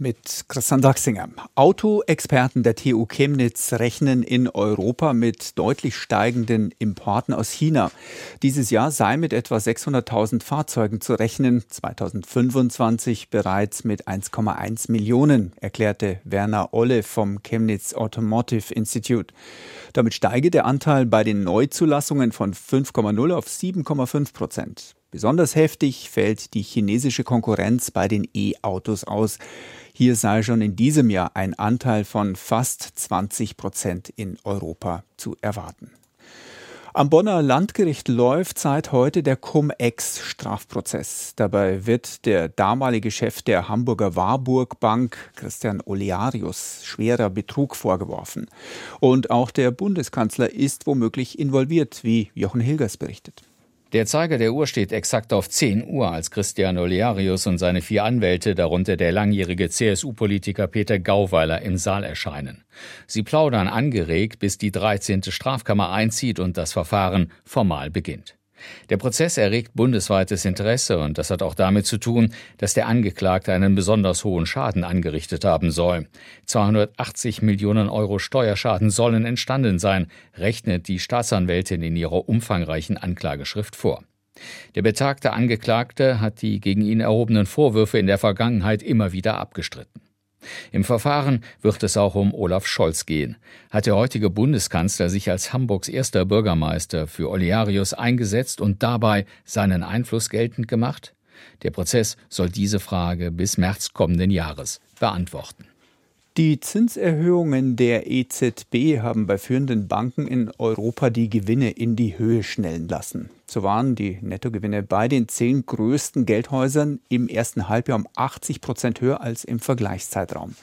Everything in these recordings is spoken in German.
Mit Christian Sachsinger. Autoexperten der TU Chemnitz rechnen in Europa mit deutlich steigenden Importen aus China. Dieses Jahr sei mit etwa 600.000 Fahrzeugen zu rechnen, 2025 bereits mit 1,1 Millionen, erklärte Werner Olle vom Chemnitz Automotive Institute. Damit steige der Anteil bei den Neuzulassungen von 5,0 auf 7,5 Prozent. Besonders heftig fällt die chinesische Konkurrenz bei den E-Autos aus. Hier sei schon in diesem Jahr ein Anteil von fast 20 Prozent in Europa zu erwarten. Am Bonner Landgericht läuft seit heute der Cum-Ex-Strafprozess. Dabei wird der damalige Chef der Hamburger Warburg Bank, Christian Olearius, schwerer Betrug vorgeworfen. Und auch der Bundeskanzler ist womöglich involviert, wie Jochen Hilgers berichtet. Der Zeiger der Uhr steht exakt auf 10 Uhr, als Christian Olearius und seine vier Anwälte, darunter der langjährige CSU-Politiker Peter Gauweiler, im Saal erscheinen. Sie plaudern angeregt, bis die 13. Strafkammer einzieht und das Verfahren formal beginnt. Der Prozess erregt bundesweites Interesse und das hat auch damit zu tun, dass der Angeklagte einen besonders hohen Schaden angerichtet haben soll. 280 Millionen Euro Steuerschaden sollen entstanden sein, rechnet die Staatsanwältin in ihrer umfangreichen Anklageschrift vor. Der betagte Angeklagte hat die gegen ihn erhobenen Vorwürfe in der Vergangenheit immer wieder abgestritten. Im Verfahren wird es auch um Olaf Scholz gehen. Hat der heutige Bundeskanzler sich als Hamburgs erster Bürgermeister für Olearius eingesetzt und dabei seinen Einfluss geltend gemacht? Der Prozess soll diese Frage bis März kommenden Jahres beantworten. Die Zinserhöhungen der EZB haben bei führenden Banken in Europa die Gewinne in die Höhe schnellen lassen. So waren die Nettogewinne bei den zehn größten Geldhäusern im ersten Halbjahr um 80 Prozent höher als im Vergleichszeitraum.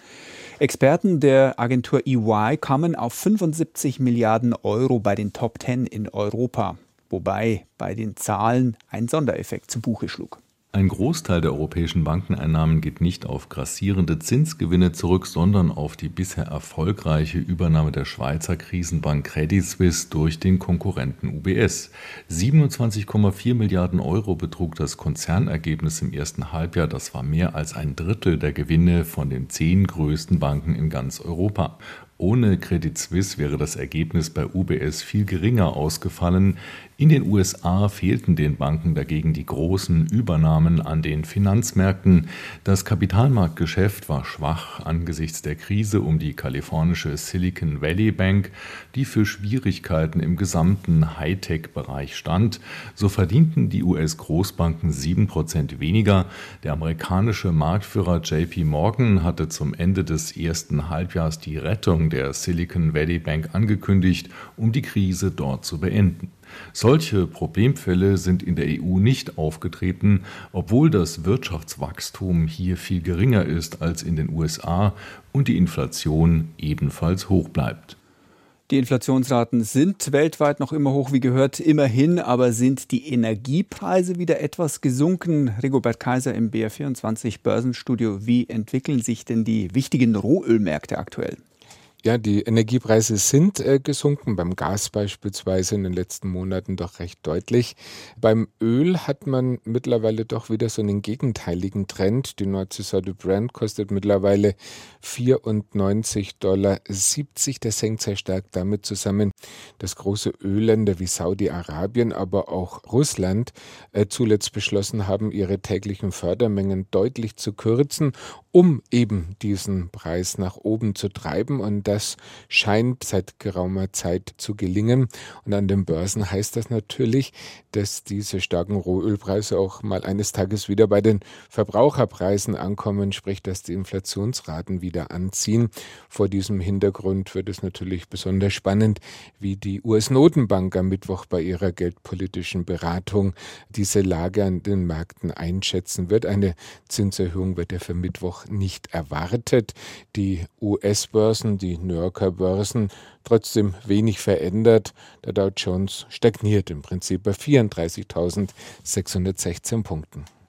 Experten der Agentur EY kamen auf 75 Milliarden Euro bei den Top Ten in Europa, wobei bei den Zahlen ein Sondereffekt zu Buche schlug. Ein Großteil der europäischen Bankeneinnahmen geht nicht auf grassierende Zinsgewinne zurück, sondern auf die bisher erfolgreiche Übernahme der Schweizer Krisenbank Credit Suisse durch den Konkurrenten UBS. 27,4 Milliarden Euro betrug das Konzernergebnis im ersten Halbjahr. Das war mehr als ein Drittel der Gewinne von den zehn größten Banken in ganz Europa. Ohne Credit Suisse wäre das Ergebnis bei UBS viel geringer ausgefallen. In den USA fehlten den Banken dagegen die großen Übernahmen an den Finanzmärkten. Das Kapitalmarktgeschäft war schwach angesichts der Krise um die kalifornische Silicon Valley Bank, die für Schwierigkeiten im gesamten Hightech-Bereich stand. So verdienten die US-Großbanken sieben Prozent weniger. Der amerikanische Marktführer JP Morgan hatte zum Ende des ersten Halbjahres die Rettung der Silicon Valley Bank angekündigt, um die Krise dort zu beenden. Solche Problemfälle sind in der EU nicht aufgetreten, obwohl das Wirtschaftswachstum hier viel geringer ist als in den USA und die Inflation ebenfalls hoch bleibt. Die Inflationsraten sind weltweit noch immer hoch, wie gehört, immerhin, aber sind die Energiepreise wieder etwas gesunken? Rigobert Kaiser im BR24 Börsenstudio. Wie entwickeln sich denn die wichtigen Rohölmärkte aktuell? Ja, die Energiepreise sind äh, gesunken, beim Gas beispielsweise in den letzten Monaten doch recht deutlich. Beim Öl hat man mittlerweile doch wieder so einen gegenteiligen Trend. Die Nordseesorte Brand kostet mittlerweile 94,70 Dollar. Das hängt sehr stark damit zusammen, dass große Ölländer wie Saudi-Arabien, aber auch Russland äh, zuletzt beschlossen haben, ihre täglichen Fördermengen deutlich zu kürzen, um eben diesen Preis nach oben zu treiben. Und das scheint seit geraumer Zeit zu gelingen. Und an den Börsen heißt das natürlich, dass diese starken Rohölpreise auch mal eines Tages wieder bei den Verbraucherpreisen ankommen, sprich, dass die Inflationsraten wieder anziehen. Vor diesem Hintergrund wird es natürlich besonders spannend, wie die US-Notenbank am Mittwoch bei ihrer geldpolitischen Beratung diese Lage an den Märkten einschätzen wird. Eine Zinserhöhung wird ja für Mittwoch nicht erwartet. Die US-Börsen, die New Yorker Börsen trotzdem wenig verändert. Der Dow Jones stagniert im Prinzip bei 34.616 Punkten.